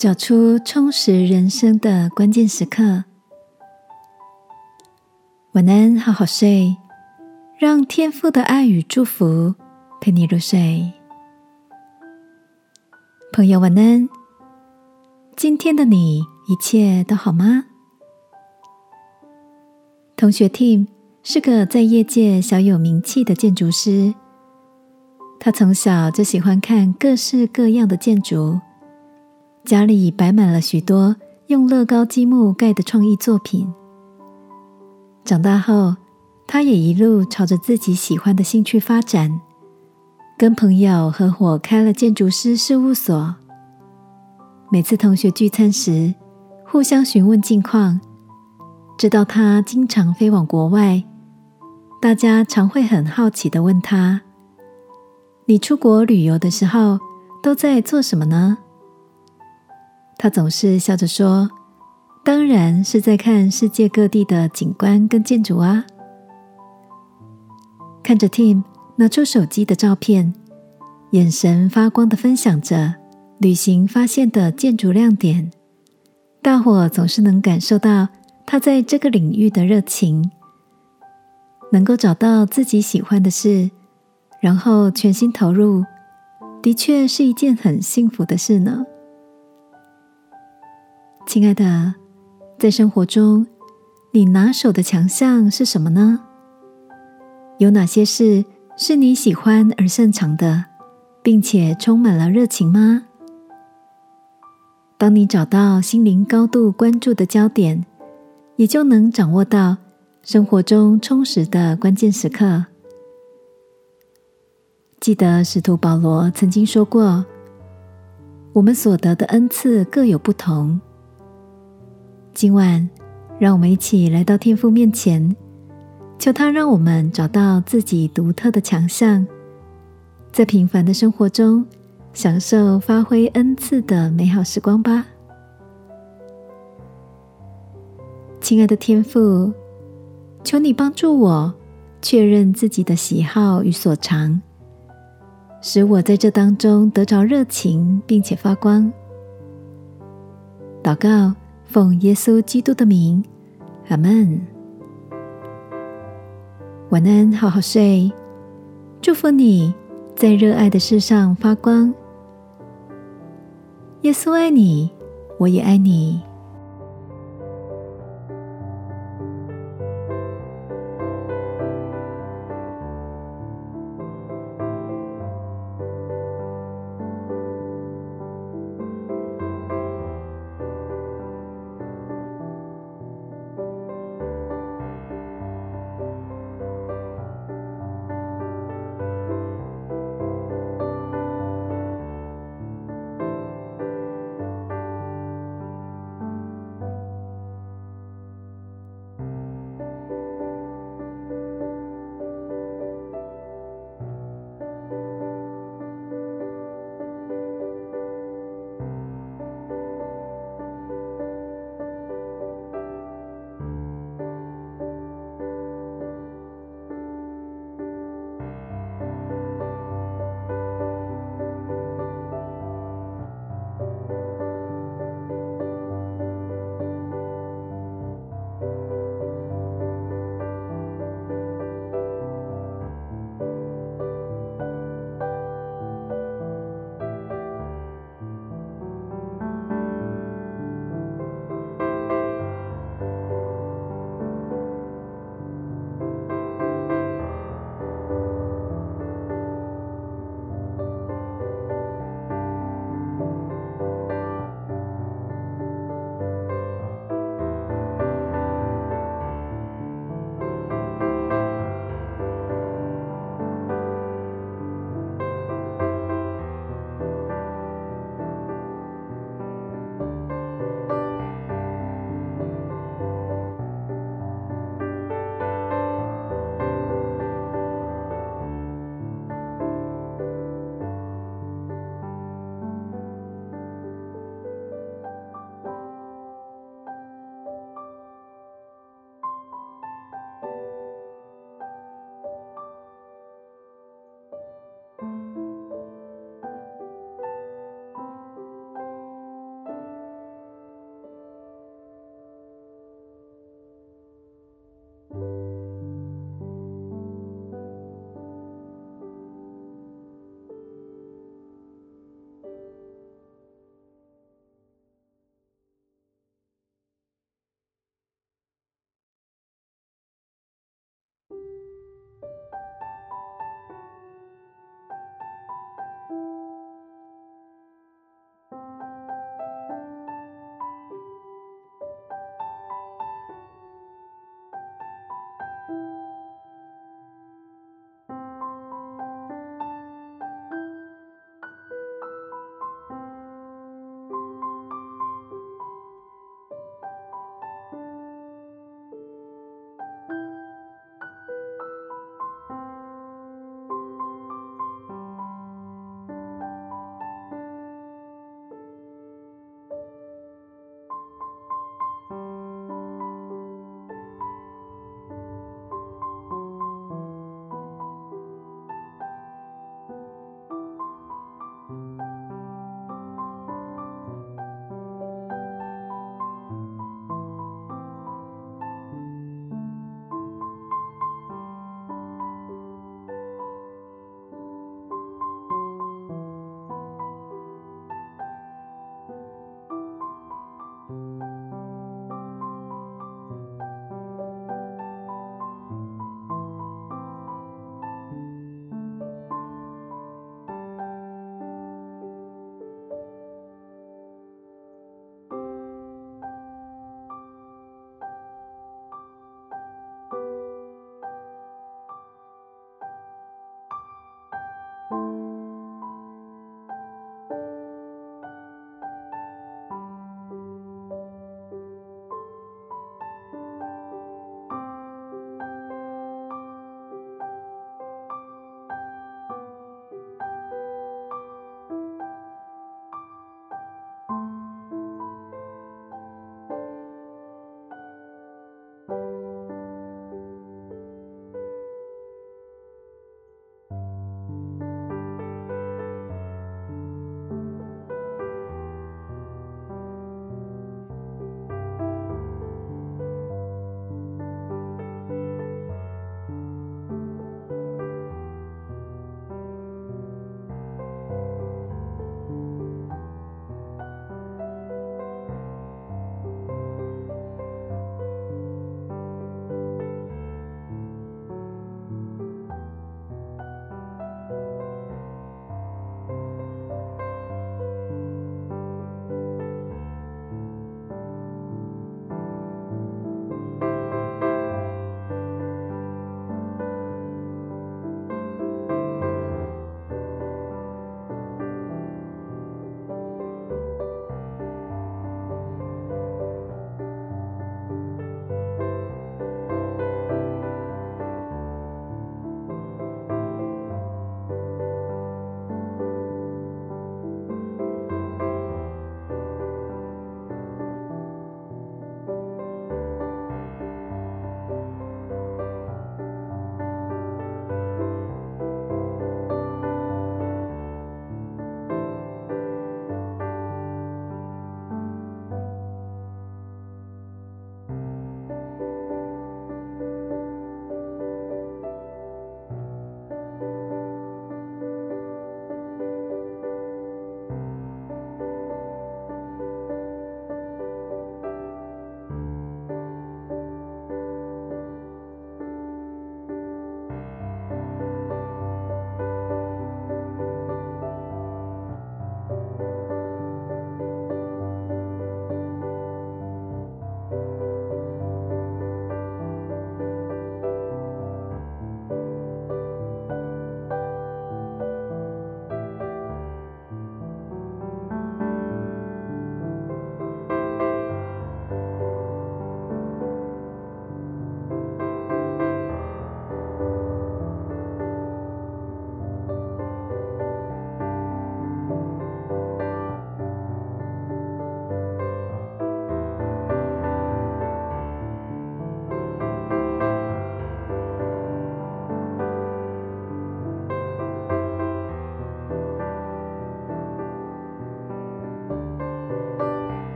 找出充实人生的关键时刻。晚安，好好睡，让天父的爱与祝福陪你入睡。朋友，晚安。今天的你一切都好吗？同学 Tim 是个在业界小有名气的建筑师。他从小就喜欢看各式各样的建筑，家里摆满了许多用乐高积木盖的创意作品。长大后，他也一路朝着自己喜欢的兴趣发展，跟朋友合伙开了建筑师事务所。每次同学聚餐时，互相询问近况，知道他经常飞往国外，大家常会很好奇的问他。你出国旅游的时候都在做什么呢？他总是笑着说：“当然是在看世界各地的景观跟建筑啊。”看着 Tim 拿出手机的照片，眼神发光的分享着旅行发现的建筑亮点，大伙总是能感受到他在这个领域的热情，能够找到自己喜欢的事。然后全心投入，的确是一件很幸福的事呢。亲爱的，在生活中，你拿手的强项是什么呢？有哪些事是你喜欢而擅长的，并且充满了热情吗？当你找到心灵高度关注的焦点，也就能掌握到生活中充实的关键时刻。记得使徒保罗曾经说过：“我们所得的恩赐各有不同。”今晚，让我们一起来到天父面前，求他让我们找到自己独特的强项，在平凡的生活中享受发挥恩赐的美好时光吧。亲爱的天父，求你帮助我确认自己的喜好与所长。使我在这当中得着热情，并且发光。祷告，奉耶稣基督的名，阿门。晚安，好好睡。祝福你在热爱的事上发光。耶稣爱你，我也爱你。